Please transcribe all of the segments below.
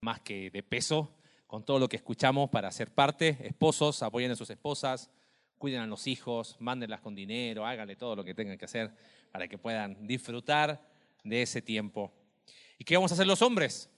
más que de peso con todo lo que escuchamos para ser parte. Esposos, apoyen a sus esposas, cuiden a los hijos, mándenlas con dinero, háganle todo lo que tengan que hacer para que puedan disfrutar de ese tiempo. ¿Y qué vamos a hacer los hombres?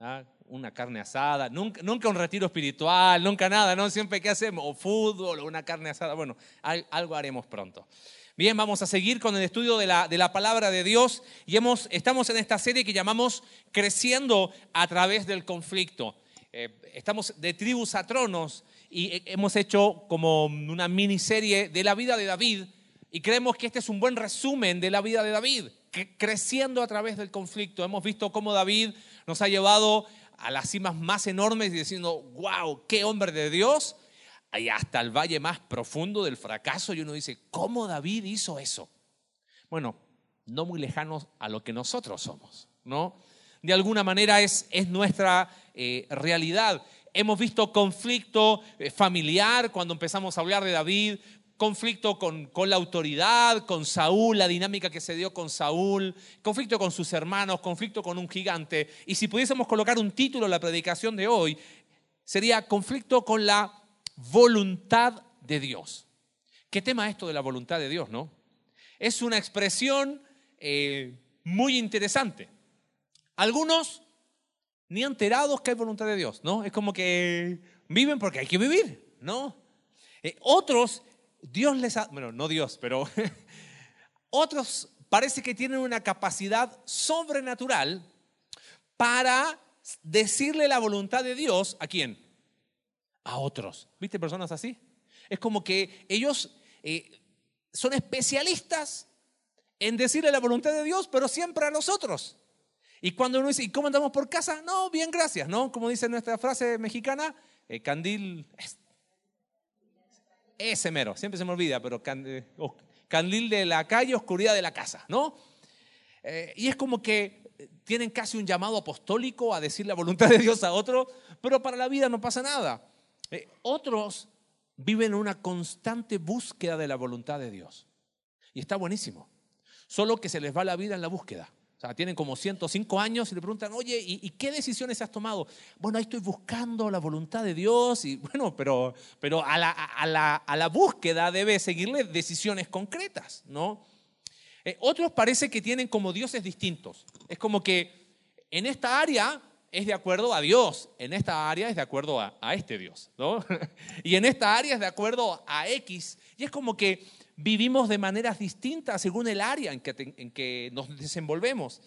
¿Ah? Una carne asada, nunca, nunca, un retiro espiritual, nunca nada, ¿no? Siempre que hacemos, o fútbol, o una carne asada, bueno, algo haremos pronto. Bien, vamos a seguir con el estudio de la, de la palabra de Dios y hemos, estamos en esta serie que llamamos Creciendo a través del conflicto. Eh, estamos de tribus a tronos y hemos hecho como una miniserie de la vida de David y creemos que este es un buen resumen de la vida de David, creciendo a través del conflicto. Hemos visto cómo David nos ha llevado a las cimas más enormes y diciendo, wow, qué hombre de Dios, hasta el valle más profundo del fracaso y uno dice, ¿cómo David hizo eso? Bueno, no muy lejanos a lo que nosotros somos, ¿no? De alguna manera es, es nuestra eh, realidad. Hemos visto conflicto eh, familiar cuando empezamos a hablar de David, conflicto con, con, la autoridad, con Saúl, la dinámica que se dio con Saúl, conflicto con sus hermanos, conflicto con un gigante. Y si pudiésemos colocar un título a la predicación de hoy, sería conflicto con la voluntad de Dios. ¿Qué tema esto de la voluntad de Dios, no? Es una expresión eh, muy interesante. Algunos ni enterados que hay voluntad de Dios, ¿no? Es como que viven porque hay que vivir, ¿no? Eh, otros, Dios les ha, bueno, no Dios, pero otros parece que tienen una capacidad sobrenatural para decirle la voluntad de Dios a quién? A otros. ¿Viste personas así? Es como que ellos eh, son especialistas en decirle la voluntad de Dios, pero siempre a los otros. Y cuando uno dice, ¿y cómo andamos por casa? No, bien, gracias, ¿no? Como dice nuestra frase mexicana, eh, candil, ese mero, siempre se me olvida, pero candil, candil de la calle, oscuridad de la casa, ¿no? Eh, y es como que tienen casi un llamado apostólico a decir la voluntad de Dios a otro, pero para la vida no pasa nada. Eh, otros viven una constante búsqueda de la voluntad de Dios. Y está buenísimo. Solo que se les va la vida en la búsqueda. O sea, tienen como 105 años y le preguntan, oye, ¿y, qué decisiones has tomado? Bueno, ahí estoy buscando la voluntad de Dios. Y bueno, pero, pero a, la, a, la, a la búsqueda debe seguirle decisiones concretas, ¿no? Eh, otros parece que tienen como dioses distintos. Es como que en esta área es de acuerdo a Dios, en esta área es de acuerdo a, este Dios, ¿no? Y en esta área es de acuerdo a X. Y es como que vivimos de maneras distintas según el área en que, en que nos desenvolvemos.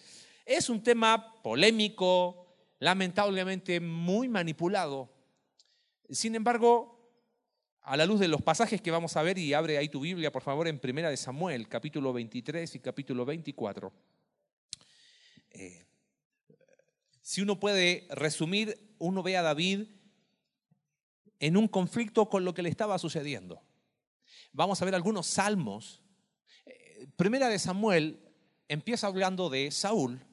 Es un tema polémico, lamentablemente muy manipulado. Sin embargo, a la luz de los pasajes que vamos a ver, y abre ahí tu Biblia, por favor, en Primera de Samuel, capítulo 23 y capítulo 24. Eh, si uno puede resumir, uno ve a David en un conflicto con lo que le estaba sucediendo. Vamos a ver algunos salmos. Eh, primera de Samuel empieza hablando de Saúl,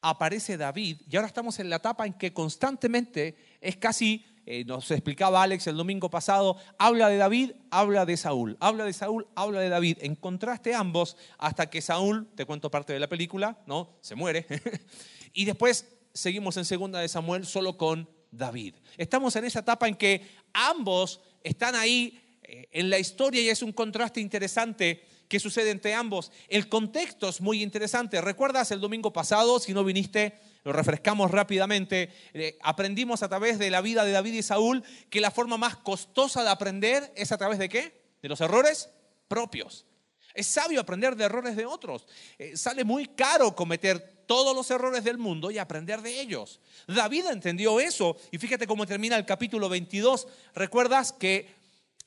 aparece David y ahora estamos en la etapa en que constantemente es casi, eh, nos explicaba Alex el domingo pasado, habla de David, habla de Saúl, habla de Saúl, habla de David. En contraste ambos hasta que Saúl, te cuento parte de la película, ¿no? Se muere. Y después seguimos en segunda de Samuel solo con David. Estamos en esa etapa en que ambos están ahí eh, en la historia y es un contraste interesante que sucede entre ambos. El contexto es muy interesante. ¿Recuerdas el domingo pasado? Si no viniste, lo refrescamos rápidamente. Eh, aprendimos a través de la vida de David y Saúl que la forma más costosa de aprender es a través de qué? De los errores propios. Es sabio aprender de errores de otros. Eh, sale muy caro cometer todos los errores del mundo y aprender de ellos. David entendió eso y fíjate cómo termina el capítulo 22. ¿Recuerdas que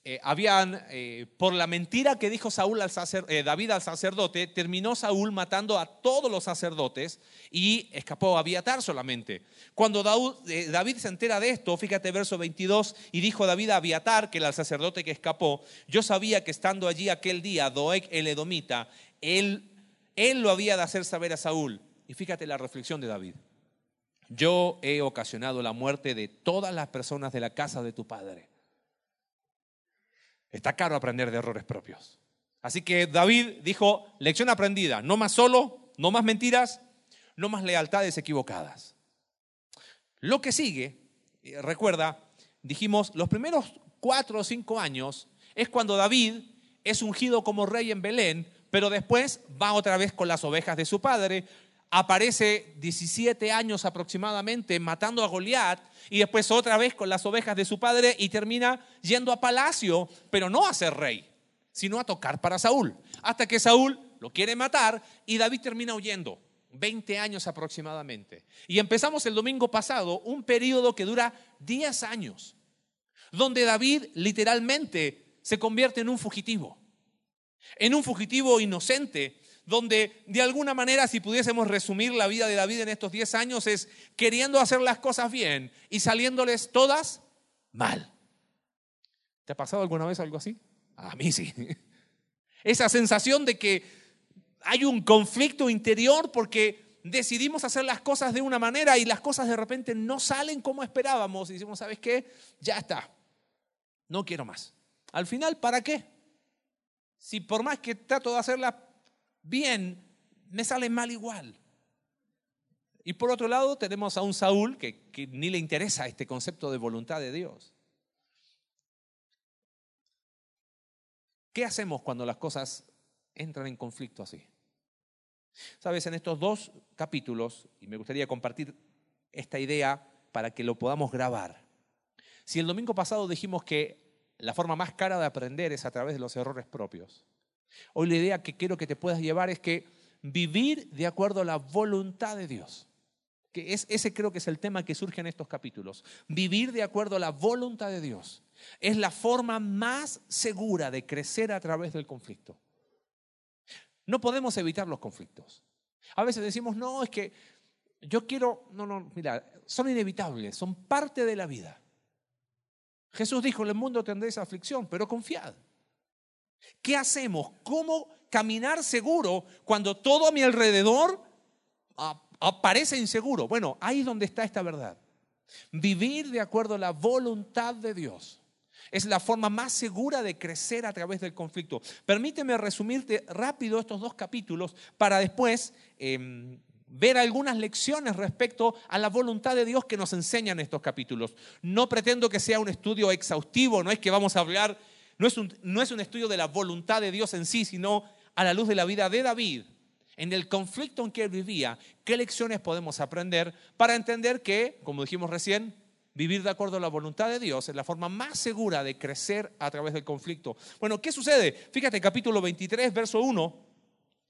eh, habían, eh, por la mentira que dijo Saúl al eh, David al sacerdote, terminó Saúl matando a todos los sacerdotes y escapó a Abiatar solamente. Cuando David se entera de esto, fíjate verso 22, y dijo David a Abiatar, que era el sacerdote que escapó, yo sabía que estando allí aquel día, Doeg el Edomita, él, él lo había de hacer saber a Saúl. Y fíjate la reflexión de David. Yo he ocasionado la muerte de todas las personas de la casa de tu padre. Está caro aprender de errores propios. Así que David dijo, lección aprendida, no más solo, no más mentiras, no más lealtades equivocadas. Lo que sigue, eh, recuerda, dijimos, los primeros cuatro o cinco años es cuando David es ungido como rey en Belén, pero después va otra vez con las ovejas de su padre, aparece 17 años aproximadamente matando a Goliat y después otra vez con las ovejas de su padre y termina yendo a palacio, pero no a ser rey, sino a tocar para Saúl, hasta que Saúl lo quiere matar y David termina huyendo. 20 años aproximadamente. Y empezamos el domingo pasado un periodo que dura 10 años, donde David literalmente se convierte en un fugitivo, en un fugitivo inocente, donde de alguna manera, si pudiésemos resumir la vida de David en estos 10 años, es queriendo hacer las cosas bien y saliéndoles todas mal. ¿Te ha pasado alguna vez algo así? A mí sí. Esa sensación de que hay un conflicto interior porque decidimos hacer las cosas de una manera y las cosas de repente no salen como esperábamos y decimos, ¿sabes qué? Ya está. No quiero más. Al final, ¿para qué? Si por más que trato de hacerla bien, me sale mal igual. Y por otro lado tenemos a un Saúl que, ni le interesa este concepto de voluntad de Dios. ¿Qué hacemos cuando las cosas entran en conflicto así? Sabes, en estos dos capítulos, y me gustaría compartir esta idea para que lo podamos grabar. Si el domingo pasado dijimos que la forma más cara de aprender es a través de los errores propios, hoy la idea que quiero que te puedas llevar es que vivir de acuerdo a la voluntad de Dios. Que es, ese creo que es el tema que surge en estos capítulos. Vivir de acuerdo a la voluntad de Dios es la forma más segura de crecer a través del conflicto. No podemos evitar los conflictos. A veces decimos, no, es que yo quiero, no, no, mira, son inevitables, son parte de la vida. Jesús dijo, en el mundo tendréis aflicción, pero confiad. ¿Qué hacemos? ¿Cómo caminar seguro cuando todo a mi alrededor aparece inseguro? Bueno, ahí es donde está esta verdad. Vivir de acuerdo a la voluntad de Dios. Es la forma más segura de crecer a través del conflicto. Permíteme resumirte rápido estos dos capítulos para después em, ver algunas lecciones respecto a la voluntad de Dios que nos enseñan estos capítulos. No pretendo que sea un estudio exhaustivo, no es que vamos a hablar, no es un, no es un estudio de la voluntad de Dios en sí, sino a la luz de la vida de David, en el conflicto en que él vivía, qué lecciones podemos aprender para entender que, como dijimos recién, Vivir de acuerdo a la voluntad de Dios es la forma más segura de crecer a través del conflicto. Bueno, ¿qué sucede? Fíjate, capítulo 23, verso 1,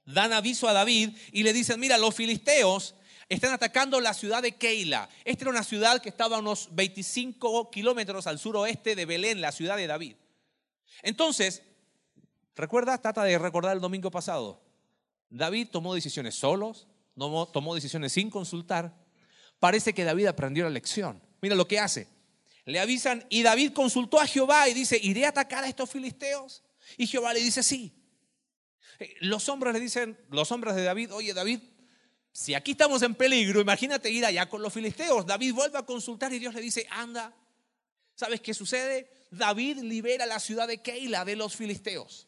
dan aviso a David y le dicen, mira, los filisteos están atacando la ciudad de Keila. Esta era una ciudad que estaba a unos 25 kilómetros al suroeste de Belén, la ciudad de David. Entonces, recuerda, trata de recordar el domingo pasado. David tomó decisiones solos, tomó decisiones sin consultar. Parece que David aprendió la lección. Mira lo que hace. Le avisan y David consultó a Jehová y dice, ¿iré a atacar a estos filisteos? Y Jehová le dice, sí. Eh, los hombres le dicen, los hombres de David, oye David, si aquí estamos en peligro, imagínate ir allá con los filisteos. David vuelve a consultar y Dios le dice, anda. ¿Sabes qué sucede? David libera la ciudad de Keila de los filisteos.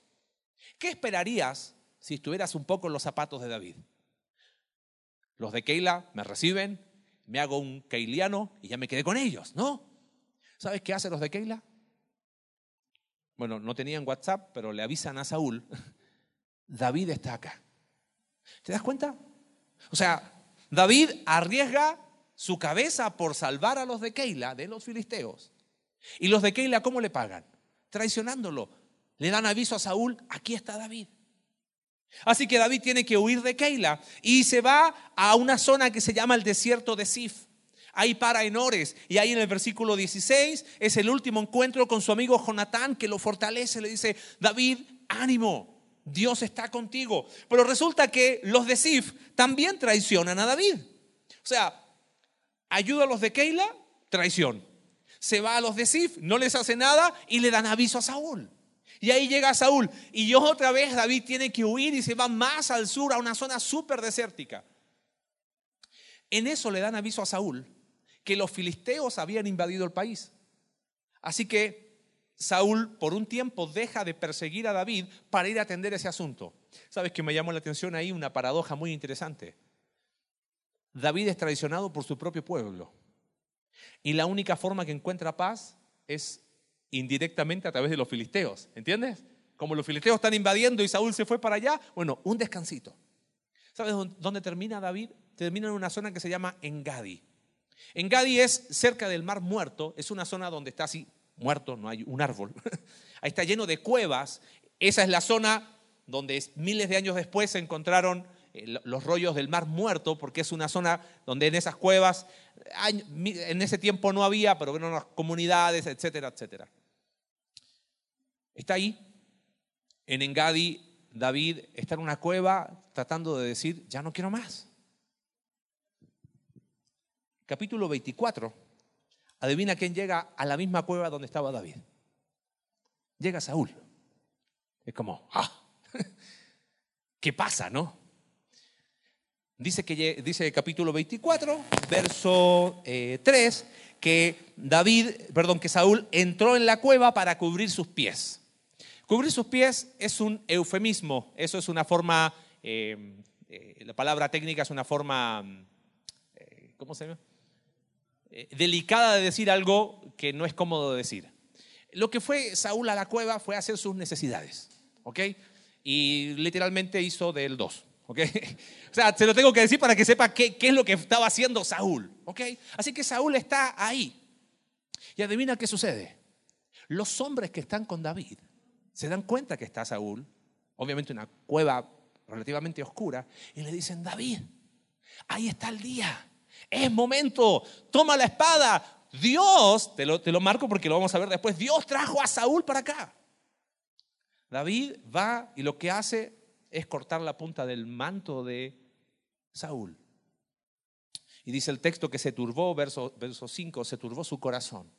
¿Qué esperarías si estuvieras un poco en los zapatos de David? Los de Keila me reciben, me hago un keiliano y ya me quedé con ellos, ¿no? ¿Sabes qué hacen los de Keila? Bueno, no tenían WhatsApp, pero le avisan a Saúl, David está acá. ¿Te das cuenta? O sea, David arriesga su cabeza por salvar a los de Keila, de los filisteos. ¿Y los de Keila cómo le pagan? Traicionándolo. Le dan aviso a Saúl, aquí está David. Así que David tiene que huir de Keila y se va a una zona que se llama el desierto de Sif. Ahí para en y ahí en el versículo 16 es el último encuentro con su amigo Jonatán que lo fortalece, le dice, David, ánimo, Dios está contigo. Pero resulta que los de Sif también traicionan a David. O sea, ayuda a los de Keila, traición. Se va a los de Sif, no les hace nada y le dan aviso a Saúl. Y ahí llega Saúl. Y otra vez David tiene que huir y se va más al sur, a una zona súper desértica. En eso le dan aviso a Saúl que los filisteos habían invadido el país. Así que Saúl por un tiempo deja de perseguir a David para ir a atender ese asunto. ¿Sabes que me llamó la atención ahí una paradoja muy interesante? David es traicionado por su propio pueblo. Y la única forma que encuentra paz es indirectamente a través de los filisteos. ¿Entiendes? Como los filisteos están invadiendo y Saúl se fue para allá, bueno, un descansito. ¿Sabes dónde termina David? Termina en una zona que se llama Engadi. Engadi es cerca del Mar Muerto, es una zona donde está así muerto, no hay un árbol. Ahí está lleno de cuevas. Esa es la zona donde miles de años después se encontraron los rollos del Mar Muerto, porque es una zona donde en esas cuevas, en ese tiempo no había, pero bueno, las comunidades, etcétera, etcétera. Está ahí, en Engadi, David está en una cueva tratando de decir, ya no quiero más. Capítulo 24, adivina quién llega a la misma cueva donde estaba David. Llega Saúl. Es como, ah, ¿qué pasa, no? Dice, que, dice capítulo 24, verso 3, eh, que David, perdón, que Saúl entró en la cueva para cubrir sus pies. Cubrir sus pies es un eufemismo, eso es una forma, eh, eh, la palabra técnica es una forma, ¿cómo se llama? delicada de decir algo que no es cómodo de decir. Lo que fue Saúl a la cueva fue hacer sus necesidades, ¿ok? Y literalmente hizo del dos. ¿Ok? O sea, se lo tengo que decir para que sepa qué, qué es lo que estaba haciendo Saúl, ¿ok? Así que Saúl está ahí. Y adivina qué sucede. Los hombres que están con David se dan cuenta que está Saúl, obviamente una cueva relativamente oscura, y le dicen, David, ahí está el día, es momento, toma la espada. Dios, te lo, te lo marco porque lo vamos a ver después, Dios trajo a Saúl para acá. David va y lo que hace es cortar la punta del manto de Saúl. Y dice el texto que se turbó, verso, verso 5, se turbó su corazón.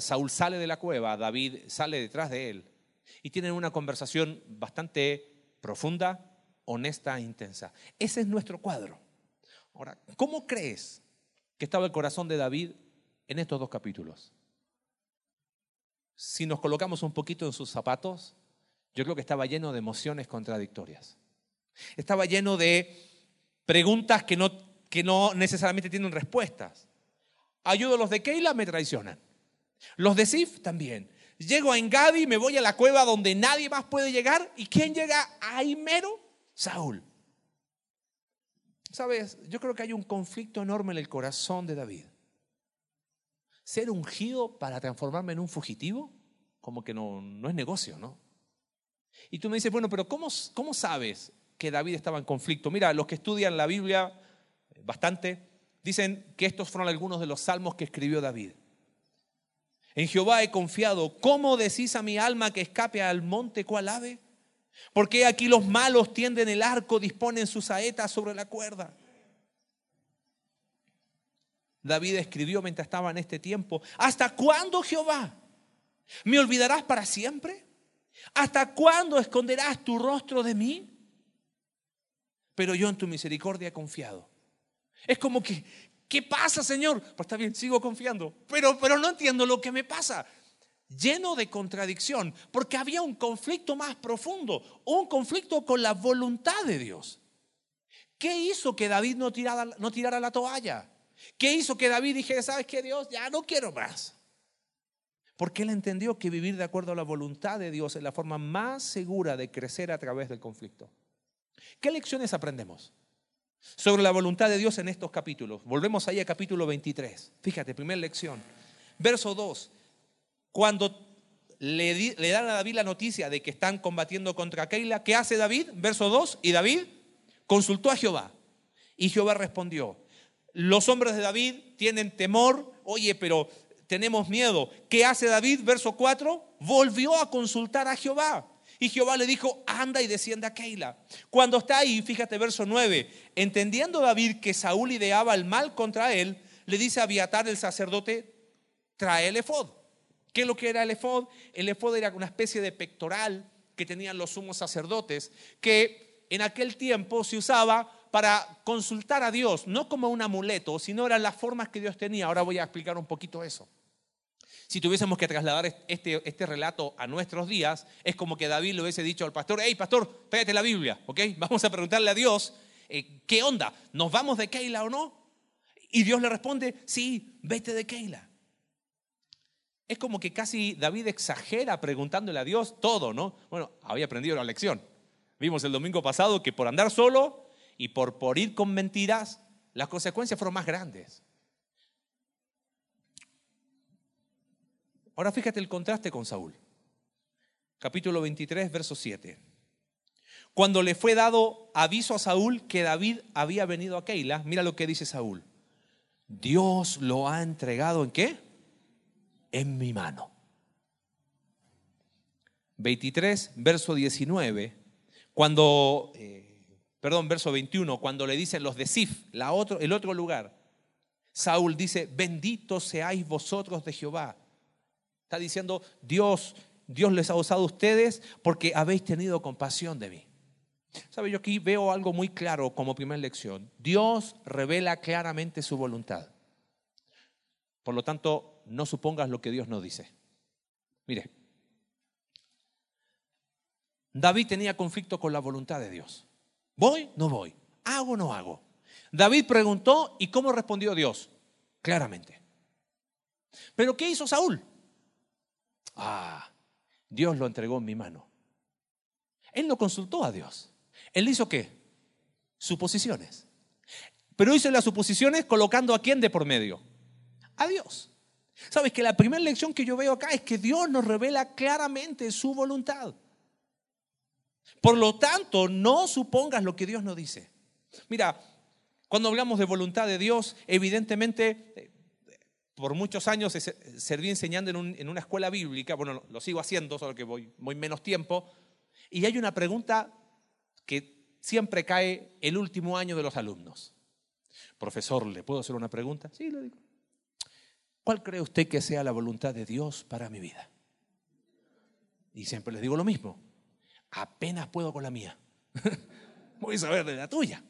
Saúl sale de la cueva, David sale detrás de él y tienen una conversación bastante profunda, honesta e intensa. Ese es nuestro cuadro. Ahora, ¿cómo crees que estaba el corazón de David en estos dos capítulos? Si nos colocamos un poquito en sus zapatos, yo creo que estaba lleno de emociones contradictorias. Estaba lleno de preguntas que no, que no necesariamente tienen respuestas. Ayudo a los de Keila, me traicionan. Los de Sif también. Llego a Engadi, me voy a la cueva donde nadie más puede llegar. ¿Y quién llega ahí mero? Saúl. Sabes, yo creo que hay un conflicto enorme en el corazón de David. Ser ungido para transformarme en un fugitivo, como que no, no es negocio, ¿no? Y tú me dices, bueno, pero ¿cómo, ¿cómo sabes que David estaba en conflicto? Mira, los que estudian la Biblia eh, bastante, dicen que estos fueron algunos de los salmos que escribió David. En Jehová he confiado. ¿Cómo decís a mi alma que escape al monte cual ave? Porque aquí los malos tienden el arco, disponen sus saetas sobre la cuerda. David escribió mientras estaba en este tiempo, ¿hasta cuándo Jehová? ¿Me olvidarás para siempre? ¿Hasta cuándo esconderás tu rostro de mí? Pero yo en tu misericordia he confiado. Es como que, ¿qué pasa, Señor? Pues está bien, sigo confiando, pero, pero no entiendo lo que me pasa. Lleno de contradicción, porque había un conflicto más profundo, un conflicto con la voluntad de Dios. ¿Qué hizo que David no tirara, no tirara la toalla? ¿Qué hizo que David dijera, sabes qué, Dios, ya no quiero más? Porque él entendió que vivir de acuerdo a la voluntad de Dios es la forma más segura de crecer a través del conflicto. ¿Qué lecciones aprendemos sobre la voluntad de Dios en estos capítulos? Volvemos ahí a capítulo 23. Fíjate, primera lección. Verso 2. Cuando le, le, dan a David la noticia de que están combatiendo contra Keila, ¿qué hace David? Verso 2. Y David consultó a Jehová. Y Jehová respondió. Los hombres de David tienen temor. Oye, pero tenemos miedo. ¿Qué hace David? Verso 4, volvió a consultar a Jehová. Y Jehová le dijo, anda y descienda a Keila. Cuando está ahí, fíjate verso 9, entendiendo David que Saúl ideaba el mal contra él, le dice a Abiatar el sacerdote, trae el efod. ¿Qué es lo que era el efod? El efod era una especie de pectoral que tenían los sumos sacerdotes, que en aquel tiempo se usaba para consultar a Dios, no como un amuleto, sino eran las formas que Dios tenía. Ahora voy a explicar un poquito eso. Si tuviésemos que trasladar este, este relato a nuestros días, es como que David le hubiese dicho al pastor, hey pastor, pégate la Biblia, ¿ok? Vamos a preguntarle a Dios. eh, ¿qué onda? ¿Nos vamos de Keila o no? Y Dios le responde, sí, vete de Keila. Es como que casi David exagera preguntándole a Dios todo, ¿no? Bueno, había aprendido la lección. Vimos el domingo pasado que por andar solo y por, por ir con mentiras, las consecuencias fueron más grandes. Ahora fíjate el contraste con Saúl. Capítulo 23, verso 7. Cuando le fue dado aviso a Saúl que David había venido a Keila, mira lo que dice Saúl. Dios lo ha entregado en qué? En mi mano. 23, verso 19. Cuando, eh, perdón, verso 21, cuando le dicen los de Sif, la otro, el otro lugar, Saúl dice, bendito seáis vosotros de Jehová. Está diciendo, Dios, Dios les ha usado a ustedes porque habéis tenido compasión de mí. ¿Sabe? Yo aquí veo algo muy claro como primera lección. Dios revela claramente su voluntad. Por lo tanto, no supongas lo que Dios no dice. Mire, David tenía conflicto con la voluntad de Dios. ¿Voy? No voy. ¿Hago? No hago. David preguntó y ¿cómo respondió Dios? Claramente. Pero ¿qué hizo Saúl? Ah, Dios lo entregó en mi mano. Él no consultó a Dios. Él hizo qué? Suposiciones. Pero hizo las suposiciones colocando a quién de por medio? A Dios. Sabes que la primera lección que yo veo acá es que Dios nos revela claramente su voluntad. Por lo tanto, no supongas lo que Dios no dice. Mira, cuando hablamos de voluntad de Dios, evidentemente, por muchos años serví enseñando en, una escuela bíblica, bueno, lo sigo haciendo, solo que voy, voy menos tiempo, y hay una pregunta que siempre cae el último año de los alumnos. Profesor, ¿le puedo hacer una pregunta? Sí, le digo. ¿Cuál cree usted que sea la voluntad de Dios para mi vida? Y siempre les digo lo mismo apenas puedo con la mía. voy a saber de la tuya.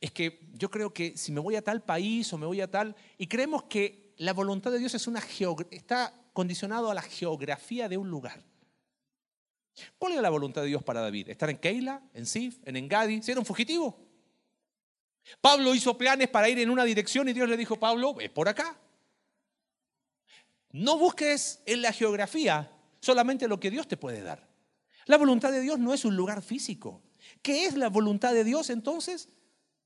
Es que yo creo que si me voy a tal país o me voy a tal, y creemos que la voluntad de Dios es una está condicionado a la geografía de un lugar. ¿Cuál era la voluntad de Dios para David? ¿Estar en Keila, en Sif, en Engadi? ¿Ser un fugitivo? Pablo hizo planes para ir en una dirección y Dios le dijo, Pablo, es por acá. No busques en la geografía solamente lo que Dios te puede dar. La voluntad de Dios no es un lugar físico. ¿Qué es la voluntad de Dios entonces?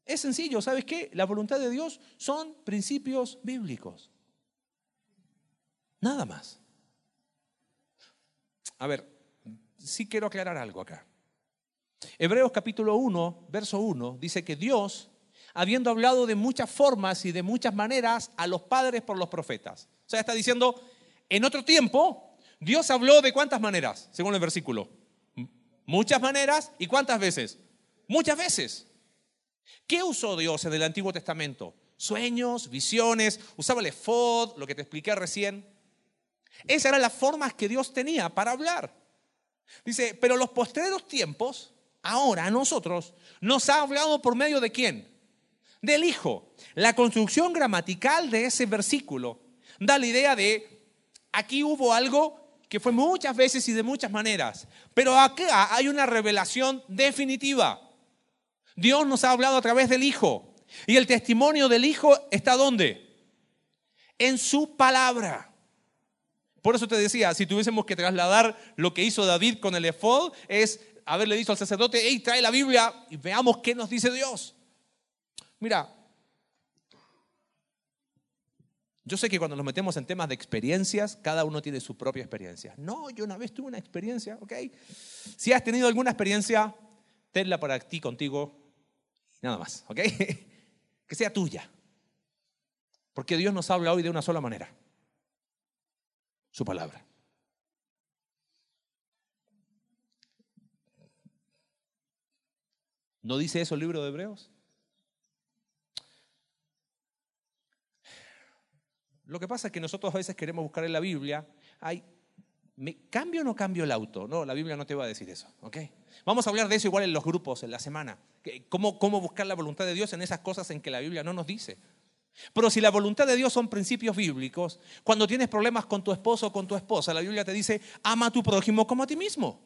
Es sencillo, ¿sabes qué? La voluntad de Dios son principios bíblicos. Nada más. A ver, sí quiero aclarar algo acá. Hebreos capítulo 1, verso 1, dice que Dios, habiendo hablado de muchas formas y de muchas maneras a los padres por los profetas. O sea, está diciendo, en otro tiempo, Dios habló de cuántas maneras, según el versículo. Muchas maneras. ¿Y cuántas veces? Muchas veces. ¿Qué usó Dios en el Antiguo Testamento? Sueños, visiones, usaba el lo que te expliqué recién. Esas eran las formas que Dios tenía para hablar. Dice, pero los postreros tiempos, ahora a nosotros, nos ha hablado por medio de quién? Del Hijo. La construcción gramatical de ese versículo da la idea de, aquí hubo algo que fue muchas veces y de muchas maneras. Pero acá hay una revelación definitiva. Dios nos ha hablado a través del Hijo. Y el testimonio del Hijo está ¿dónde? En su palabra. Por eso te decía, si tuviésemos que trasladar lo que hizo David con el efod, es haberle dicho al sacerdote, hey, trae la Biblia y veamos qué nos dice Dios. Mira, Yo sé que cuando nos metemos en temas de experiencias, cada uno tiene su propia experiencia. No, yo una vez tuve una experiencia, ¿ok? Si has tenido alguna experiencia, tenla para ti, contigo, nada más, ¿ok? Que sea tuya. Porque Dios nos habla hoy de una sola manera. Su palabra. ¿No dice eso el libro de Hebreos? Lo que pasa es que nosotros a veces queremos buscar en la Biblia, hay, ¿me ¿cambio o no cambio el auto? No, la Biblia no te va a decir eso, ¿ok? Vamos a hablar de eso igual en los grupos, en la semana. ¿Cómo, cómo buscar la voluntad de Dios en esas cosas en que la Biblia no nos dice? Pero si la voluntad de Dios son principios bíblicos, cuando tienes problemas con tu esposo o con tu esposa, la Biblia te dice, ama a tu prójimo como a ti mismo.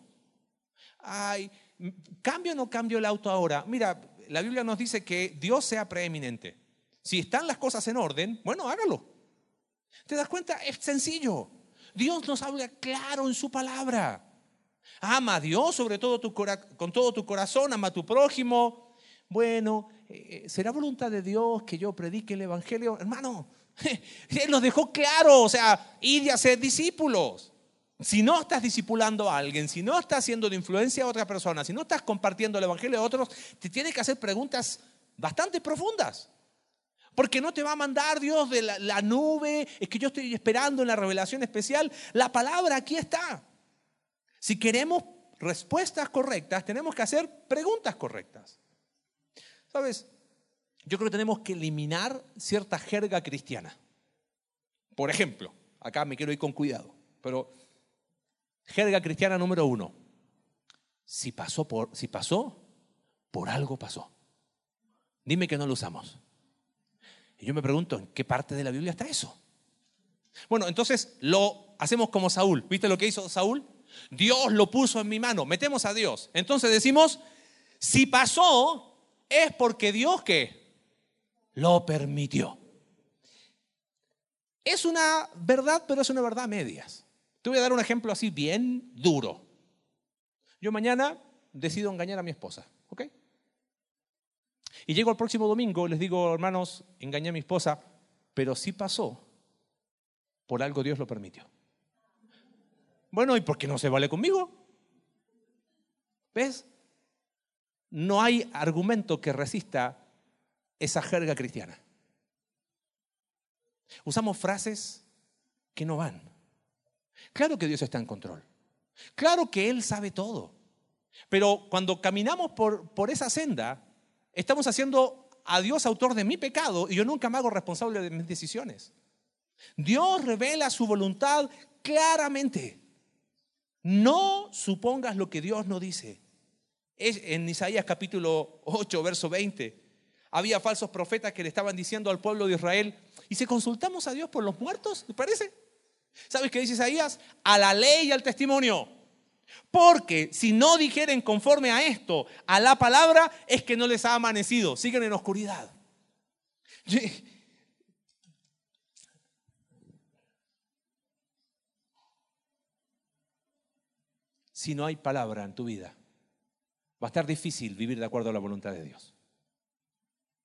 Ay, ¿cambio o no cambio el auto ahora? Mira, la Biblia nos dice que Dios sea preeminente. Si están las cosas en orden, bueno, hágalo. ¿Te das cuenta? Es sencillo. Dios nos habla claro en su palabra. Ama a Dios sobre todo con todo tu corazón, ama a tu prójimo. Bueno, ¿será voluntad de Dios que yo predique el Evangelio? Hermano, Él nos dejó claro, o sea, ir y hacer discípulos. Si no estás discipulando a alguien, si no estás haciendo de influencia a otra persona, si no estás compartiendo el Evangelio a otros, te tiene que hacer preguntas bastante profundas. Porque no te va a mandar Dios de la, nube, es que yo estoy esperando en la revelación especial. La palabra aquí está. Si queremos respuestas correctas, tenemos que hacer preguntas correctas. ¿Sabes? Yo creo que tenemos que eliminar cierta jerga cristiana. Por ejemplo, acá me quiero ir con cuidado, pero jerga cristiana número uno. Si pasó por, si pasó, por algo pasó. Dime que no lo usamos. Y yo me pregunto, ¿en qué parte de la Biblia está eso? Bueno, entonces lo hacemos como Saúl. ¿Viste lo que hizo Saúl? Dios lo puso en mi mano. Metemos a Dios. Entonces decimos, si pasó, es porque Dios que lo permitió. Es una verdad, pero es una verdad a medias. Te voy a dar un ejemplo así bien duro. Yo mañana decido engañar a mi esposa, ¿ok? Y llego el próximo domingo, les digo, hermanos, engañé a mi esposa, pero sí pasó, por algo Dios lo permitió. Bueno, ¿y por qué no se vale conmigo? ¿Ves? No hay argumento que resista esa jerga cristiana. Usamos frases que no van. Claro que Dios está en control. Claro que Él sabe todo. Pero cuando caminamos por, por esa senda, Estamos haciendo a Dios autor de mi pecado y yo nunca me hago responsable de mis decisiones. Dios revela su voluntad claramente. No supongas lo que Dios no dice. En Isaías capítulo 8, verso 20. Había falsos profetas que le estaban diciendo al pueblo de Israel, ¿y si consultamos a Dios por los muertos? ¿Te parece? ¿Sabes qué dice Isaías? A la ley y al testimonio. Porque si no dijeren conforme a esto, a la palabra, es que no les ha amanecido, siguen en oscuridad. Si no hay palabra en tu vida, va a estar difícil vivir de acuerdo a la voluntad de Dios.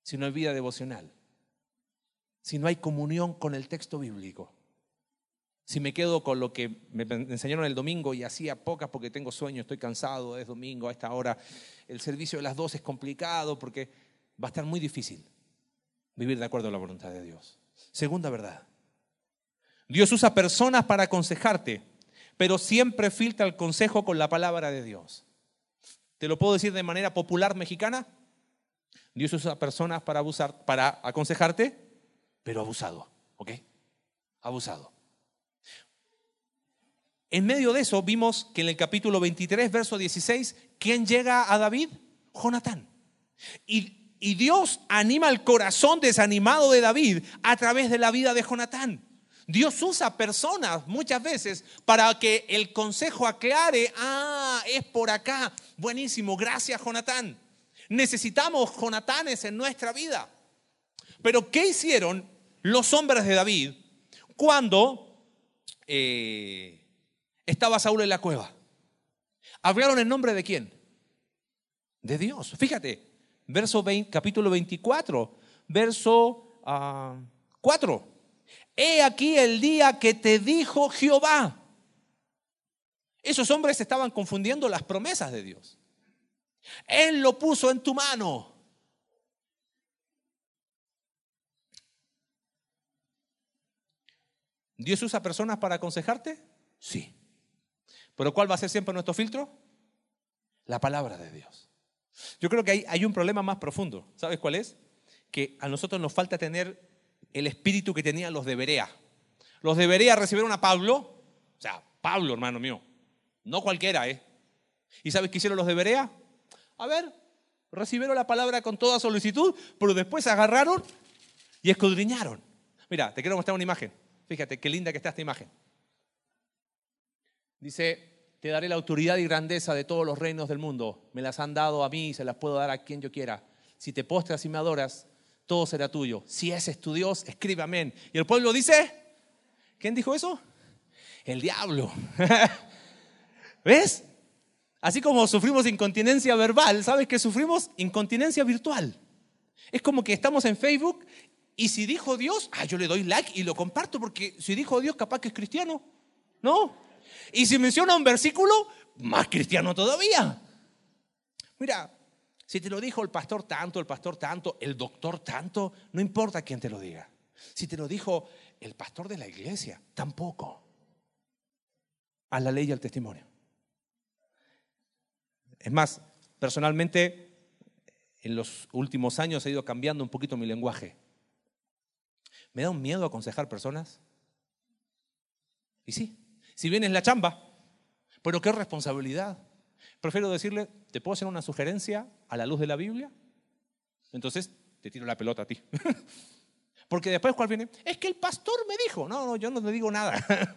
Si no hay vida devocional, si no hay comunión con el texto bíblico, si me quedo con lo que me enseñaron el domingo y hacía pocas porque tengo sueño, estoy cansado, es domingo a esta hora, el servicio de las dos es complicado porque va a estar muy difícil vivir de acuerdo a la voluntad de Dios. Segunda verdad, Dios usa personas para aconsejarte, pero siempre filtra el consejo con la palabra de Dios. ¿Te lo puedo decir de manera popular mexicana? Dios usa personas para abusar, para aconsejarte, pero abusado, ¿ok? Abusado. En medio de eso vimos que en el capítulo 23, verso 16, ¿quién llega a David? Jonatán. Y, y Dios anima el corazón desanimado de David a través de la vida de Jonatán. Dios usa personas muchas veces para que el consejo aclare, ah, es por acá. Buenísimo, gracias Jonatán. Necesitamos Jonatanes en nuestra vida. Pero ¿qué hicieron los hombres de David cuando eh, estaba Saúl en la cueva. ¿Hablaron en nombre de quién? De Dios. Fíjate, verso 20, capítulo 24, verso 4. He aquí el día que te dijo Jehová. Esos hombres estaban confundiendo las promesas de Dios. Él lo puso en tu mano. ¿Dios usa personas para aconsejarte? Sí. Pero ¿cuál va a ser siempre nuestro filtro? La palabra de Dios. Yo creo que hay, un problema más profundo. ¿Sabes cuál es? Que a nosotros nos falta tener el espíritu que tenían los de Berea. Los de Berea recibieron a Pablo, o sea, Pablo, hermano mío, no cualquiera, ¿eh? ¿Y sabes qué hicieron los de Berea? A ver, recibieron la palabra con toda solicitud, pero después agarraron y escudriñaron. Mira, te quiero mostrar una imagen. Fíjate qué linda que está esta imagen. Dice, te daré la autoridad y grandeza de todos los reinos del mundo. Me las han dado a mí y se las puedo dar a quien yo quiera. Si te postras y me adoras, todo será tuyo. Si ese es tu Dios, escribe amén. Y el pueblo dice, ¿quién dijo eso? El diablo. ¿Ves? Así como sufrimos incontinencia verbal, ¿sabes que sufrimos incontinencia virtual? Es como que estamos en Facebook y si dijo Dios, ah, yo le doy like y lo comparto porque si dijo Dios, capaz que es cristiano. ¿No? Y si menciona un versículo, más cristiano todavía. Mira, si te lo dijo el pastor tanto, el pastor tanto, el doctor tanto, no importa quién te lo diga. Si te lo dijo el pastor de la iglesia, tampoco. A la ley y al testimonio. Es más, personalmente, en los últimos años he ido cambiando un poquito mi lenguaje. ¿Me da un miedo aconsejar personas? Y sí, si bien es la chamba, pero qué responsabilidad. Prefiero decirle, ¿te puedo hacer una sugerencia a la luz de la Biblia? Entonces te tiro la pelota a ti. Porque después, ¿cuál viene? Es que el pastor me dijo. No, no, yo no le digo nada.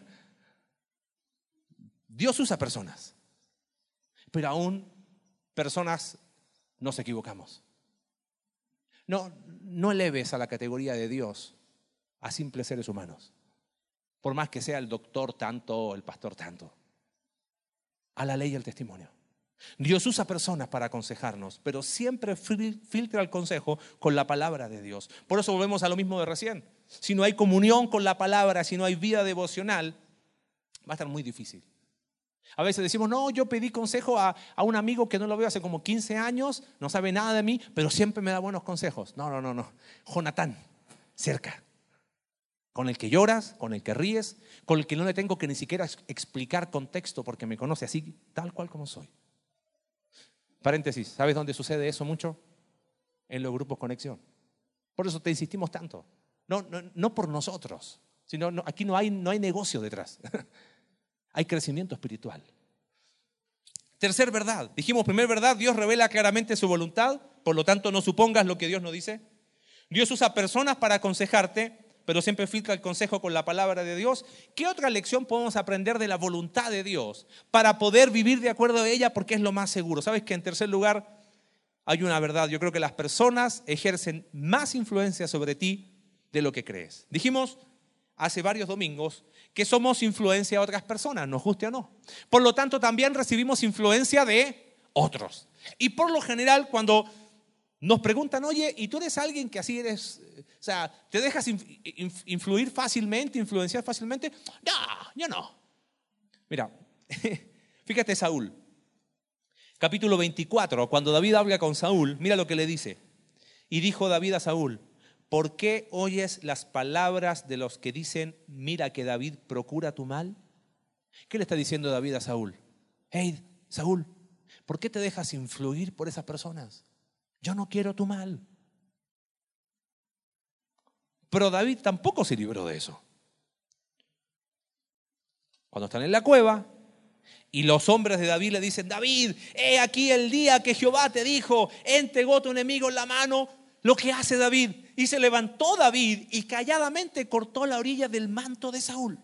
Dios usa personas. Pero aún personas nos equivocamos. No, no eleves a la categoría de Dios a simples seres humanos, por más que sea el doctor tanto el pastor tanto, a la ley y al testimonio. Dios usa personas para aconsejarnos, pero siempre filtra el consejo con la palabra de Dios. Por eso volvemos a lo mismo de recién. Si no hay comunión con la palabra, si no hay vida devocional, va a estar muy difícil. A veces decimos, no, yo pedí consejo a, a, un amigo que no lo veo hace como 15 años, no sabe nada de mí, pero siempre me da buenos consejos. No, no, no, no. Jonatán, cerca con el que lloras, con el que ríes, con el que no le tengo que ni siquiera explicar contexto porque me conoce así, tal cual como soy. Paréntesis, ¿sabes dónde sucede eso mucho? En los grupos conexión. Por eso te insistimos tanto. No, no, por nosotros, sino aquí no hay, no hay negocio detrás. hay crecimiento espiritual. Tercer verdad. Dijimos, primer verdad, Dios revela claramente su voluntad, por lo tanto no supongas lo que Dios no dice. Dios usa personas para aconsejarte pero siempre filtra el consejo con la palabra de Dios. ¿Qué otra lección podemos aprender de la voluntad de Dios para poder vivir de acuerdo a ella porque es lo más seguro? ¿Sabes que en tercer lugar hay una verdad? Yo creo que las personas ejercen más influencia sobre ti de lo que crees. Dijimos hace varios domingos que somos influencia de otras personas, nos guste o no. Por lo tanto, también recibimos influencia de otros. Y por lo general, cuando nos preguntan, oye, ¿y tú eres alguien que así eres? O sea, ¿te dejas influir fácilmente, influenciar fácilmente? No, yo no. Mira, fíjate Saúl. Capítulo 24, cuando David habla con Saúl, mira lo que le dice. Y dijo David a Saúl, ¿por qué oyes las palabras de los que dicen, mira que David procura tu mal? ¿Qué le está diciendo David a Saúl? Hey, Saúl, ¿por qué te dejas influir por esas personas? Yo no quiero tu mal. Pero David tampoco se libró de eso. Cuando están en la cueva y los hombres de David le dicen, David, he aquí el día que Jehová te dijo, entregó tu enemigo en la mano, lo que hace David. Y se levantó David y calladamente cortó la orilla del manto de Saúl.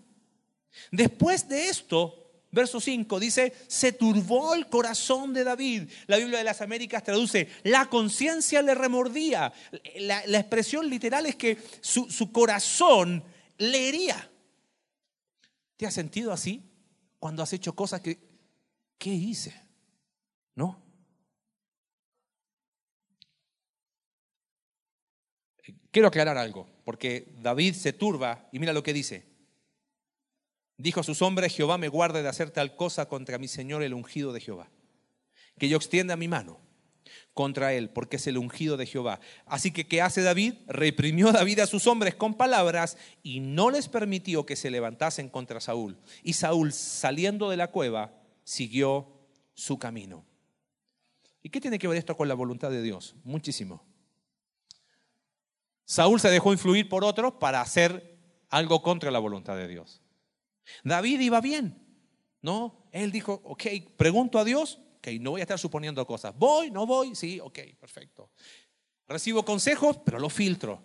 Después de esto, Verso 5 dice, se turbó el corazón de David. La Biblia de las Américas traduce, la conciencia le remordía. La, expresión literal es que su, su corazón le hería. ¿Te has sentido así cuando has hecho cosas que, ¿qué hice? ¿No? Quiero aclarar algo, porque David se turba y mira lo que dice. Dijo a sus hombres, Jehová me guarde de hacer tal cosa contra mi Señor el ungido de Jehová. Que yo extienda mi mano contra él, porque es el ungido de Jehová. Así que, ¿qué hace David? Reprimió David a sus hombres con palabras y no les permitió que se levantasen contra Saúl. Y Saúl, saliendo de la cueva, siguió su camino. ¿Y qué tiene que ver esto con la voluntad de Dios? Muchísimo. Saúl se dejó influir por otros para hacer algo contra la voluntad de Dios. David iba bien, ¿no? Él dijo, ok, pregunto a Dios, ok, no voy a estar suponiendo cosas. ¿Voy? ¿No voy? Sí, ok, perfecto. Recibo consejos, pero lo filtro.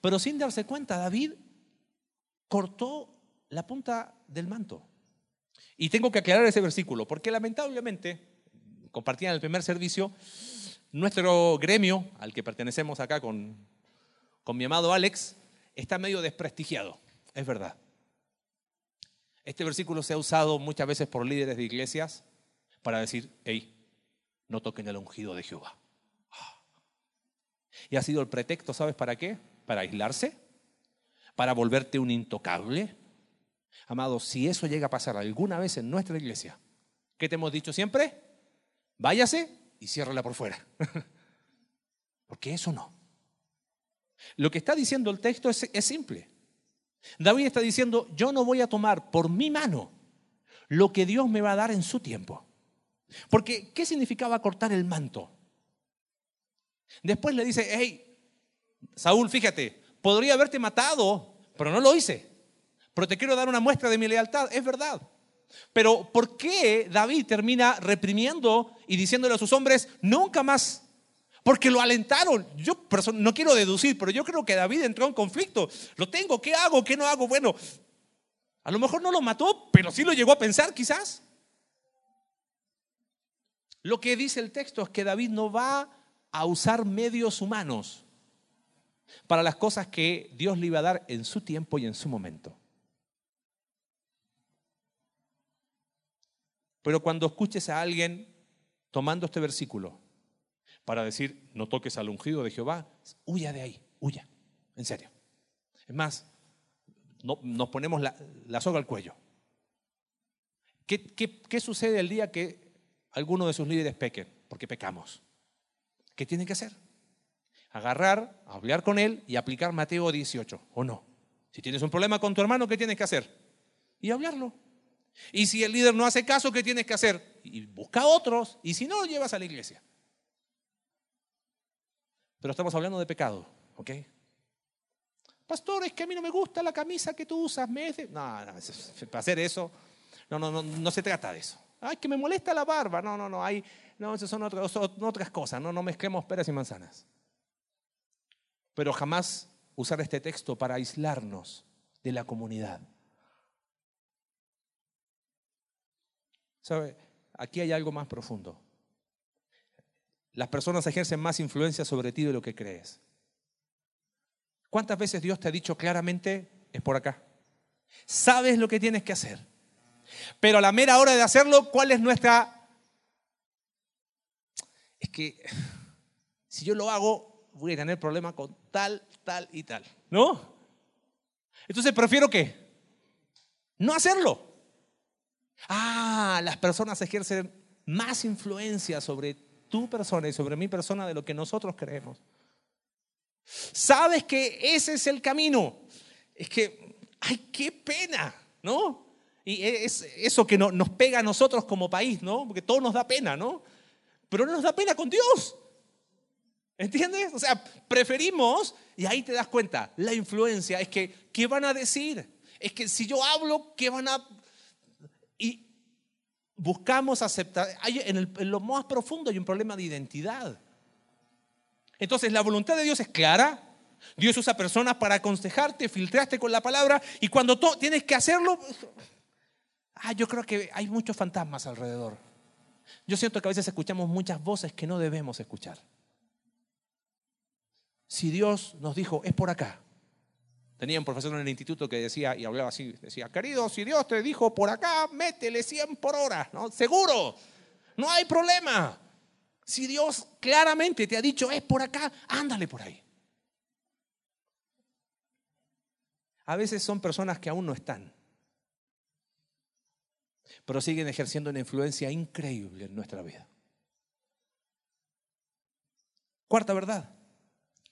Pero sin darse cuenta, David cortó la punta del manto. Y tengo que aclarar ese versículo, porque lamentablemente, compartía en el primer servicio, Nuestro gremio, al que pertenecemos acá con, con mi amado Alex, está medio desprestigiado, es verdad. Este versículo se ha usado muchas veces por líderes de iglesias para decir, hey, no toquen el ungido de Jehová. Y ha sido el pretexto, ¿sabes para qué? Para aislarse, para volverte un intocable. Amado, si eso llega a pasar alguna vez en nuestra iglesia, ¿qué te hemos dicho siempre? Váyase y ciérrala por fuera. Porque eso no. Lo que está diciendo el texto es, es simple. David está diciendo, yo no voy a tomar por mi mano lo que Dios me va a dar en su tiempo. Porque, ¿qué significaba cortar el manto? Después le dice, hey, Saúl, fíjate, podría haberte matado, pero no lo hice. Pero te quiero dar una muestra de mi lealtad, es verdad. Pero ¿por qué David termina reprimiendo y diciéndole a sus hombres, nunca más? Porque lo alentaron. Yo no quiero deducir, pero yo creo que David entró en conflicto. Lo tengo, ¿qué hago? ¿Qué no hago? Bueno, a lo mejor no lo mató, pero sí lo llegó a pensar quizás. Lo que dice el texto es que David no va a usar medios humanos para las cosas que Dios le iba a dar en su tiempo y en su momento. Pero cuando escuches a alguien tomando este versículo para decir, no toques al ungido de Jehová, huya de ahí, huya, en serio. Es más, no, nos ponemos la, soga al cuello. ¿Qué, qué sucede el día que alguno de sus líderes pequen? Porque pecamos. ¿Qué tienen que hacer? Agarrar, hablar con él y aplicar Mateo 18, ¿o no? Si tienes un problema con tu hermano, ¿qué tienes que hacer? Y hablarlo. Y si el líder no hace caso, ¿qué tienes que hacer? Y busca a otros, y si no, lo llevas a la iglesia. Pero estamos hablando de pecado, ¿ok? Pastor, es que a mí no me gusta la camisa que tú usas. Me... No, no, para hacer eso, no, no, no, no se trata de eso. Ay, que me molesta la barba. No, no, no, hay, no, esas son otras, otras cosas. No, no mezclemos peras y manzanas. Pero jamás usar este texto para aislarnos de la comunidad. ¿Sabe? Aquí hay algo más profundo. Las personas ejercen más influencia sobre ti de lo que crees. ¿Cuántas veces Dios te ha dicho claramente, es por acá? Sabes lo que tienes que hacer. Pero a la mera hora de hacerlo, ¿cuál es nuestra... Es que si yo lo hago, voy a tener problemas con tal, tal y tal. ¿No? Entonces prefiero qué? No hacerlo. Ah, las personas ejercen más influencia sobre tu persona y sobre mi persona de lo que nosotros creemos. Sabes que ese es el camino. Es que, ay, qué pena, ¿no? Y es eso que nos pega a nosotros como país, ¿no? Porque todo nos da pena, ¿no? Pero no nos da pena con Dios. ¿Entiendes? O sea, preferimos, y ahí te das cuenta, la influencia es que, ¿qué van a decir? Es que si yo hablo, ¿qué van a y buscamos aceptar, en, lo más profundo hay un problema de identidad. Entonces la voluntad de Dios es clara, Dios usa personas para aconsejarte, filtraste con la palabra y cuando tú tienes que hacerlo, ah, yo creo que hay muchos fantasmas alrededor. Yo siento que a veces escuchamos muchas voces que no debemos escuchar. Si Dios nos dijo, es por acá, Tenía un profesor en el instituto que decía, y hablaba así, decía, querido, si Dios te dijo por acá, métele 100 por hora, ¿no? Seguro, no hay problema. Si Dios claramente te ha dicho, es por acá, ándale por ahí. A veces son personas que aún no están, pero siguen ejerciendo una influencia increíble en nuestra vida. Cuarta verdad.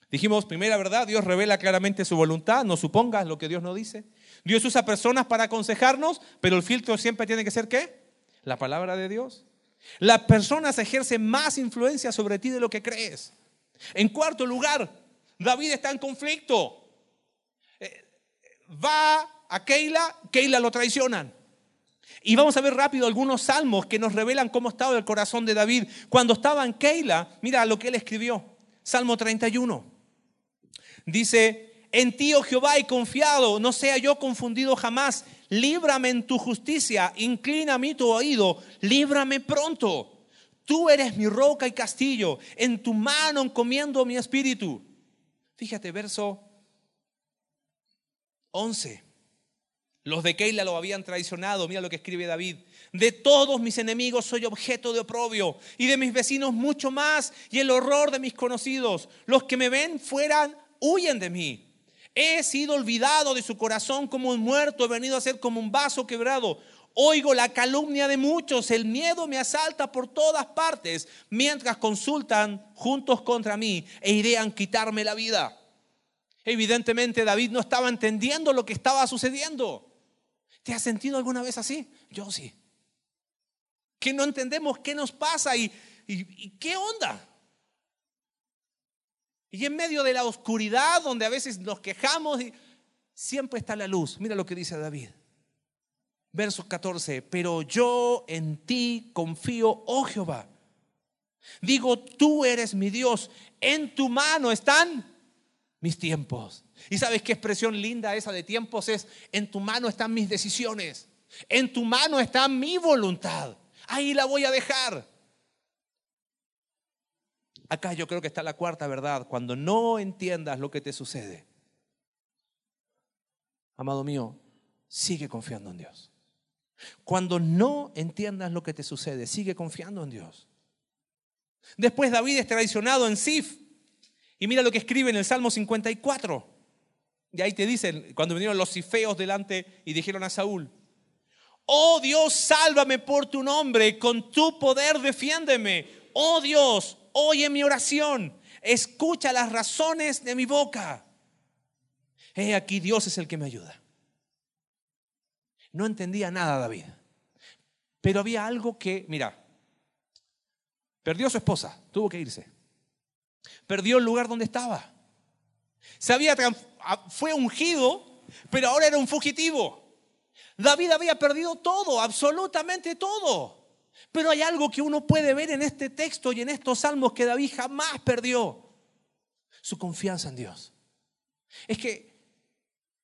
Dijimos, primera verdad, Dios revela claramente su voluntad, no supongas lo que Dios no dice. Dios usa personas para aconsejarnos, pero el filtro siempre tiene que ser ¿qué? La palabra de Dios. Las personas ejercen más influencia sobre ti de lo que crees. En cuarto lugar, David está en conflicto. Eh, va a Keila, Keila lo traicionan. Y vamos a ver rápido algunos salmos que nos revelan cómo estaba el corazón de David. Cuando estaba en Keila, mira lo que él escribió. Salmo 31. Dice, en ti, oh Jehová, he confiado, no sea yo confundido jamás. Líbrame en tu justicia, inclina a mí tu oído, líbrame pronto. Tú eres mi roca y castillo, en tu mano encomiendo mi espíritu. Fíjate, verso 11. Los de Keila lo habían traicionado. Mira lo que escribe David. De todos mis enemigos soy objeto de oprobio y de mis vecinos mucho más y el horror de mis conocidos. Los que me ven fueran, huyen de mí. He sido olvidado de su corazón como un muerto, he venido a ser como un vaso quebrado. Oigo la calumnia de muchos, el miedo me asalta por todas partes, mientras consultan juntos contra mí e idean quitarme la vida. Evidentemente David no estaba entendiendo lo que estaba sucediendo. ¿Te has sentido alguna vez así? Yo sí. Que no entendemos qué nos pasa y, qué onda. Y en medio de la oscuridad, donde a veces nos quejamos, siempre está la luz. Mira lo que dice David. Verso 14, pero yo en ti confío, oh Jehová. Digo, tú eres mi Dios, en tu mano están mis tiempos. ¿Y sabes qué expresión linda esa de tiempos es? En tu mano están mis decisiones. En tu mano está mi voluntad. Ahí la voy a dejar. Acá yo creo que está la cuarta verdad. Cuando no entiendas lo que te sucede, amado mío, sigue confiando en Dios. Cuando no entiendas lo que te sucede, sigue confiando en Dios. Después David es traicionado en Sif. Y mira lo que escribe en el Salmo 54. Y ahí te dicen, cuando vinieron los cifeos delante y dijeron a Saúl, oh Dios, sálvame por tu nombre, con tu poder defiéndeme. Oh Dios, oye mi oración, escucha las razones de mi boca. He aquí, Dios es el que me ayuda. No entendía nada David, pero había algo que, mira, perdió su esposa, tuvo que irse. Perdió el lugar donde estaba. Se había fue ungido, pero ahora era un fugitivo. David había perdido todo, absolutamente todo. Pero hay algo que uno puede ver en este texto y en estos salmos que David jamás perdió. Su confianza en Dios. Es que,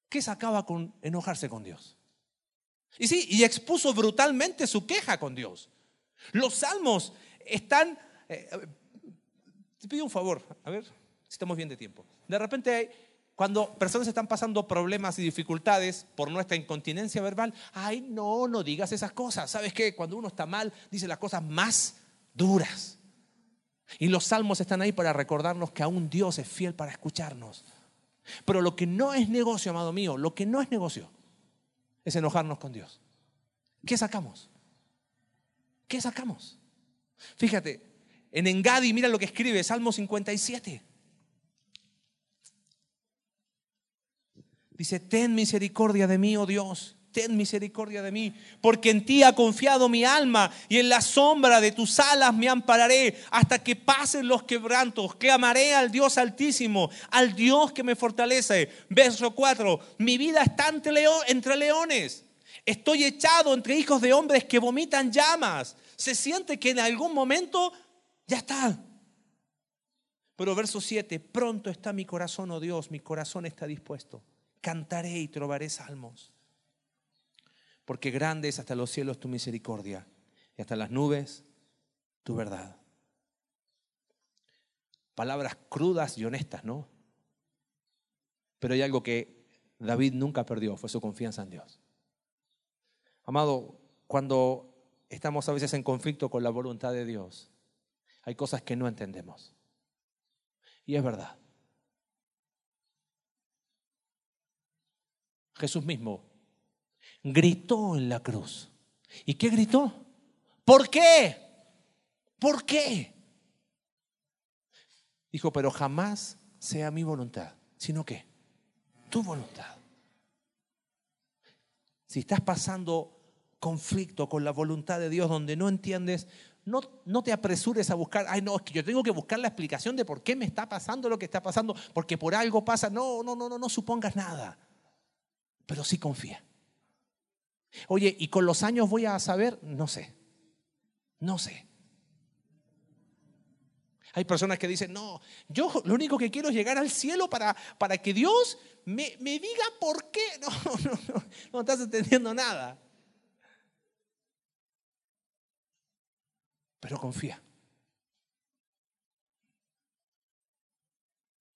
¿qué sacaba con enojarse con Dios? Y sí, y expuso brutalmente su queja con Dios. Los salmos están... Eh, te pido un favor, a ver si estamos bien de tiempo. De repente hay, cuando personas están pasando problemas y dificultades por nuestra incontinencia verbal, ay, no, no digas esas cosas. ¿Sabes qué? Cuando uno está mal, dice las cosas más duras. Y los salmos están ahí para recordarnos que aún Dios es fiel para escucharnos. Pero lo que no es negocio, amado mío, lo que no es negocio es enojarnos con Dios. ¿Qué sacamos? ¿Qué sacamos? Fíjate, en Engadi, mira lo que escribe, Salmo 57. Dice, ten misericordia de mí, oh Dios, ten misericordia de mí, porque en ti ha confiado mi alma y en la sombra de tus alas me ampararé hasta que pasen los quebrantos. Que amaré al Dios altísimo, al Dios que me fortalece. Verso 4, mi vida está entre leones. Estoy echado entre hijos de hombres que vomitan llamas. Se siente que en algún momento ya está. Pero verso 7, pronto está mi corazón, oh Dios, mi corazón está dispuesto cantaré y trobaré salmos. Porque grande es hasta los cielos tu misericordia y hasta las nubes tu verdad. Palabras crudas y honestas, ¿no? Pero hay algo que David nunca perdió, fue su confianza en Dios. Amado, cuando estamos a veces en conflicto con la voluntad de Dios, hay cosas que no entendemos. Y es verdad. Jesús mismo, gritó en la cruz. ¿Y qué gritó? ¿Por qué? ¿Por qué? Dijo, pero jamás sea mi voluntad, sino que tu voluntad. Si estás pasando conflicto con la voluntad de Dios donde no entiendes, no, no, te apresures a buscar, ay no, es que yo tengo que buscar la explicación de por qué me está pasando lo que está pasando, porque por algo pasa. No, no, no, no, no supongas nada pero sí confía. Oye, ¿y con los años voy a saber? No sé, no sé. Hay personas que dicen, no, yo lo único que quiero es llegar al cielo para, para que Dios me, me diga por qué. No, no, no, no estás entendiendo nada. Pero confía.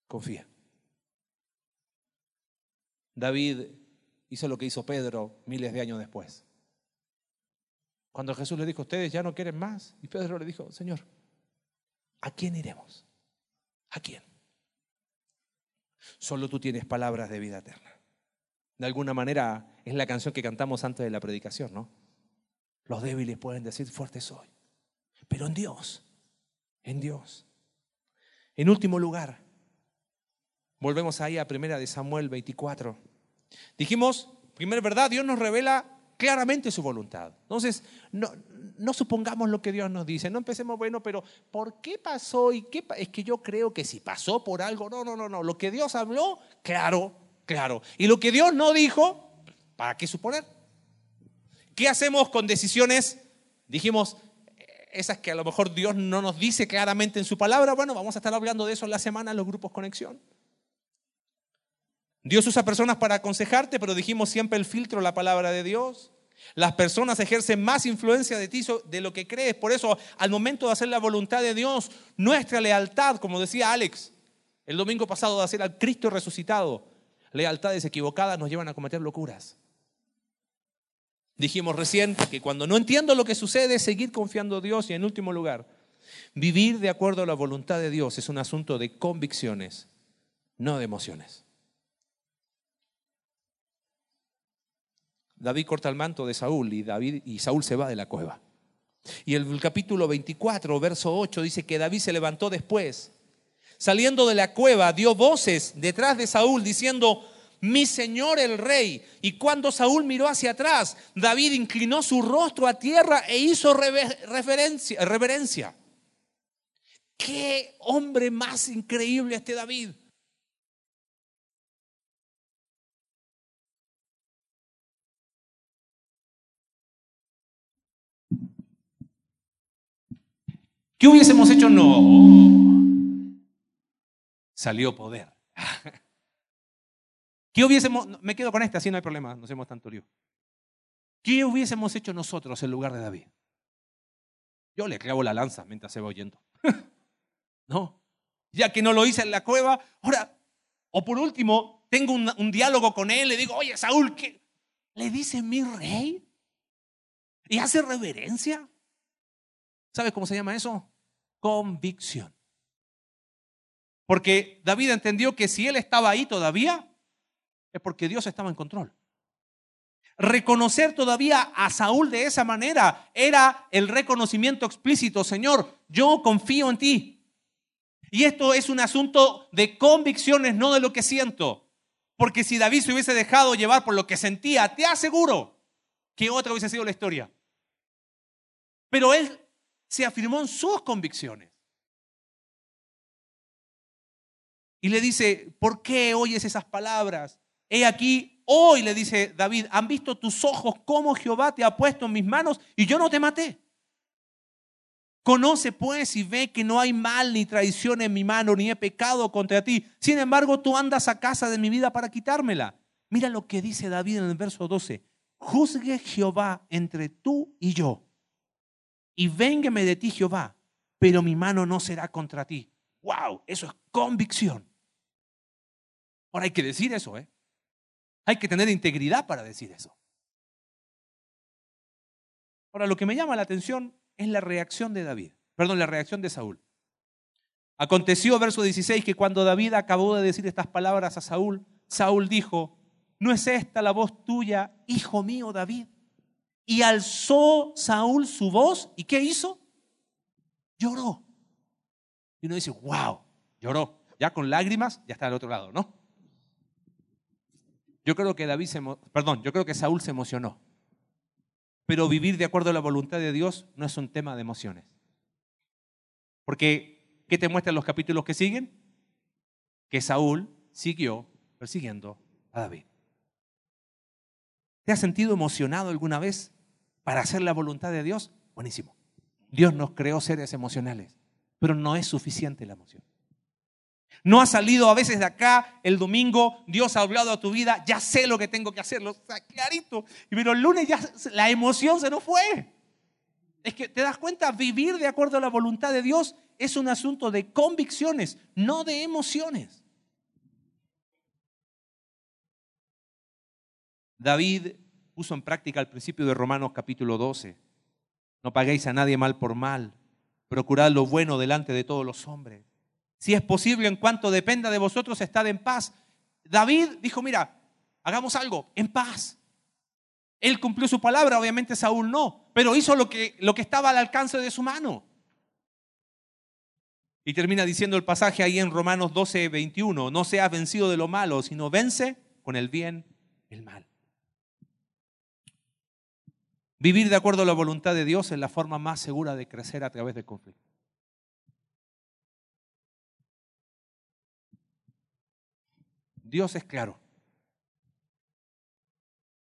Confía. David hizo lo que hizo Pedro miles de años después. Cuando Jesús le dijo, ustedes ya no quieren más, y Pedro le dijo, Señor, ¿a quién iremos? ¿A quién? Solo tú tienes palabras de vida eterna. De alguna manera es la canción que cantamos antes de la predicación, ¿no? Los débiles pueden decir, fuerte soy. Pero en Dios, en Dios. En último lugar, volvemos ahí a primera de Samuel 24. Dijimos, primera verdad, Dios nos revela claramente su voluntad. Entonces, no, no, supongamos lo que Dios nos dice, no empecemos, bueno, pero ¿por qué pasó? ¿Y qué es que yo creo que si pasó por algo, no, no, no, no, lo que Dios habló, claro, claro. Y lo que Dios no dijo, ¿para qué suponer? ¿Qué hacemos con decisiones? Dijimos, esas que a lo mejor Dios no nos dice claramente en su palabra, bueno, vamos a estar hablando de eso en la semana en los grupos Conexión. Dios usa personas para aconsejarte, pero dijimos siempre el filtro, la palabra de Dios. Las personas ejercen más influencia de ti de lo que crees. Por eso, al momento de hacer la voluntad de Dios, nuestra lealtad, como decía Alex el domingo pasado, de hacer al Cristo resucitado, lealtades equivocadas nos llevan a cometer locuras. Dijimos recién que cuando no entiendo lo que sucede, seguir confiando en Dios y en último lugar, vivir de acuerdo a la voluntad de Dios es un asunto de convicciones, no de emociones. David corta el manto de Saúl y, David, y Saúl se va de la cueva. Y el capítulo 24, verso 8 dice que David se levantó después. Saliendo de la cueva, dio voces detrás de Saúl diciendo, mi señor el rey. Y cuando Saúl miró hacia atrás, David inclinó su rostro a tierra e hizo reverencia. reverencia. Qué hombre más increíble este David. ¿Qué hubiésemos hecho? No. Salió poder. ¿Qué hubiésemos, me quedo con esta, así no hay problema, no hacemos tanto lío. ¿Qué hubiésemos hecho nosotros en lugar de David? Yo le clavo la lanza mientras se va oyendo. no, ya que no lo hice en la cueva, ahora, o por último, tengo un, un diálogo con él, le digo, oye, Saúl, ¿qué? ¿Le dice mi rey? ¿Y hace reverencia? ¿Sabes cómo se llama eso? Convicción. Porque David entendió que si él estaba ahí todavía, es porque Dios estaba en control. Reconocer todavía a Saúl de esa manera era el reconocimiento explícito, Señor, yo confío en ti. Y esto es un asunto de convicciones, no de lo que siento. Porque si David se hubiese dejado llevar por lo que sentía, te aseguro que otra hubiese sido la historia. Pero él se afirmó en sus convicciones. Y le dice, ¿por qué oyes esas palabras? He aquí, hoy le dice David, han visto tus ojos cómo Jehová te ha puesto en mis manos y yo no te maté. Conoce pues y ve que no hay mal ni traición en mi mano, ni he pecado contra ti. Sin embargo, tú andas a casa de mi vida para quitármela. Mira lo que dice David en el verso 12. Juzgue Jehová entre tú y yo y véngame de ti Jehová, pero mi mano no será contra ti. ¡Wow! Eso es convicción. Ahora hay que decir eso, ¿eh? Hay que tener integridad para decir eso. Ahora, lo que me llama la atención es la reacción de David, perdón, la reacción de Saúl. Aconteció, verso 16, que cuando David acabó de decir estas palabras a Saúl, Saúl dijo, ¿no es esta la voz tuya, hijo mío David? Y alzó Saúl su voz. ¿Y qué hizo? Lloró. Y uno dice, wow, lloró. Ya con lágrimas, ya está al otro lado, ¿no? Yo creo que David se, perdón, yo creo que Saúl se emocionó. Pero vivir de acuerdo a la voluntad de Dios no es un tema de emociones. Porque, ¿qué te muestran los capítulos que siguen? Que Saúl siguió persiguiendo a David. ¿Te has sentido emocionado alguna vez para hacer la voluntad de Dios, buenísimo. Dios nos creó seres emocionales, pero no es suficiente la emoción. No ha salido a veces de acá el domingo, Dios ha hablado a tu vida, ya sé lo que tengo que hacer, lo está clarito. Pero el lunes ya la emoción se nos fue. Es que te das cuenta, vivir de acuerdo a la voluntad de Dios es un asunto de convicciones, no de emociones. David puso en práctica al principio de Romanos capítulo 12. No paguéis a nadie mal por mal. Procurad lo bueno delante de todos los hombres. Si es posible, en cuanto dependa de vosotros, estad en paz. David dijo, mira, hagamos algo, en paz. Él cumplió su palabra, obviamente Saúl no, pero hizo lo que, lo que estaba al alcance de su mano. Y termina diciendo el pasaje ahí en Romanos 12, 21, no seas vencido de lo malo, sino vence con el bien el mal. Vivir de acuerdo a la voluntad de Dios es la forma más segura de crecer a través del conflicto. Dios es claro.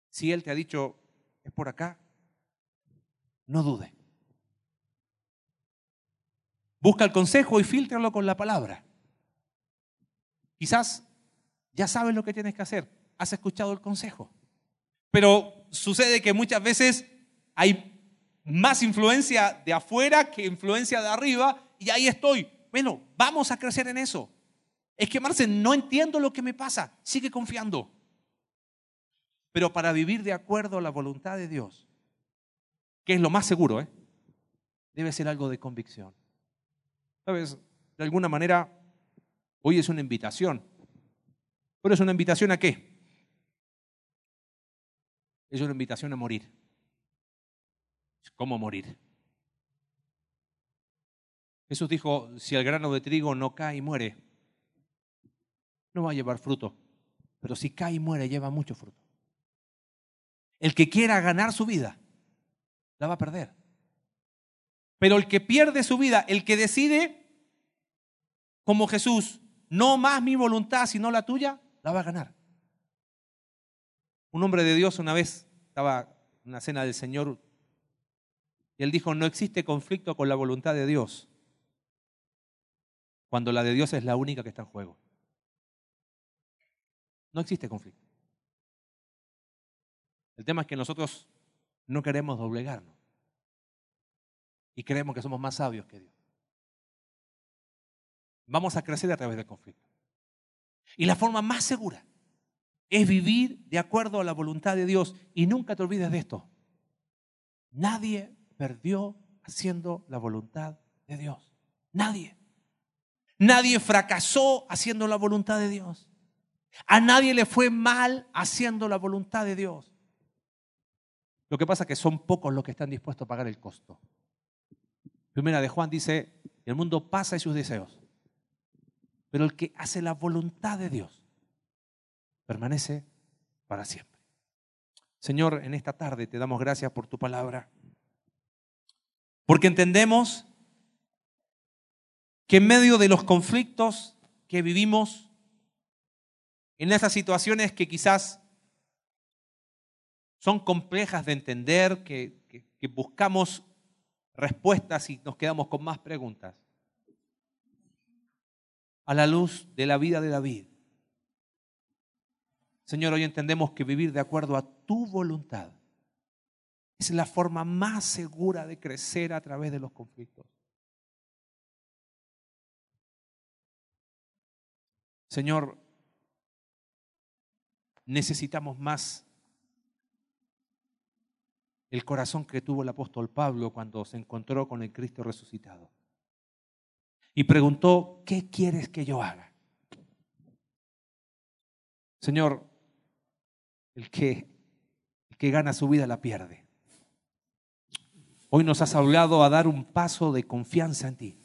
Si Él te ha dicho, es por acá, no dude. Busca el consejo y filtralo con la palabra. Quizás ya sabes lo que tienes que hacer, has escuchado el consejo. Pero sucede que muchas veces hay más influencia de afuera que influencia de arriba y ahí estoy. Bueno, vamos a crecer en eso. Es que, Marce, no entiendo lo que me pasa. Sigue confiando. Pero para vivir de acuerdo a la voluntad de Dios, que es lo más seguro, ¿eh? debe ser algo de convicción. ¿Sabes? De alguna manera, hoy es una invitación. ¿Pero es una invitación a qué? Es una invitación a morir. ¿Cómo morir? Jesús dijo, si el grano de trigo no cae y muere, no va a llevar fruto. Pero si cae y muere, lleva mucho fruto. El que quiera ganar su vida, la va a perder. Pero el que pierde su vida, el que decide, como Jesús, no más mi voluntad, sino la tuya, la va a ganar. Un hombre de Dios una vez estaba en una cena del Señor y él dijo, no existe conflicto con la voluntad de Dios cuando la de Dios es la única que está en juego. No existe conflicto. El tema es que nosotros no queremos doblegarnos y creemos que somos más sabios que Dios. Vamos a crecer a través del conflicto. Y la forma más segura es vivir de acuerdo a la voluntad de Dios. Y nunca te olvides de esto. Nadie perdió haciendo la voluntad de Dios. Nadie. Nadie fracasó haciendo la voluntad de Dios. A nadie le fue mal haciendo la voluntad de Dios. Lo que pasa es que son pocos los que están dispuestos a pagar el costo. Primera de Juan dice, el mundo pasa y sus deseos, pero el que hace la voluntad de Dios permanece para siempre. Señor, en esta tarde te damos gracias por tu palabra. Porque entendemos que en medio de los conflictos que vivimos, en esas situaciones que quizás son complejas de entender, que, buscamos respuestas y nos quedamos con más preguntas, a la luz de la vida de David. Señor, hoy entendemos que vivir de acuerdo a tu voluntad es la forma más segura de crecer a través de los conflictos. Señor, necesitamos más el corazón que tuvo el apóstol Pablo cuando se encontró con el Cristo resucitado. Y preguntó, ¿qué quieres que yo haga? Señor, el que, el que gana su vida la pierde. Hoy nos has hablado a dar un paso de confianza en ti.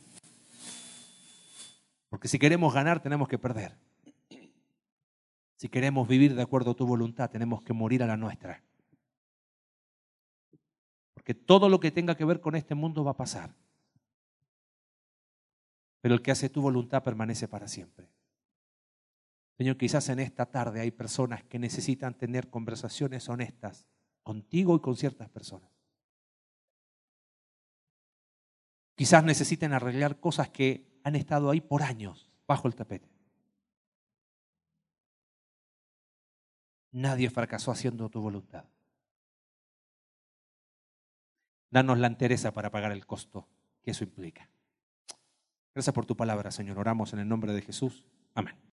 Porque si queremos ganar, tenemos que perder. Si queremos vivir de acuerdo a tu voluntad, tenemos que morir a la nuestra. Porque todo lo que tenga que ver con este mundo va a pasar. Pero el que hace tu voluntad permanece para siempre. Señor, quizás en esta tarde hay personas que necesitan tener conversaciones honestas contigo y con ciertas personas. Quizás necesiten arreglar cosas que han estado ahí por años bajo el tapete. Nadie fracasó haciendo tu voluntad. Danos la entereza para pagar el costo que eso implica. Gracias por tu palabra, Señor. Oramos en el nombre de Jesús. Amén.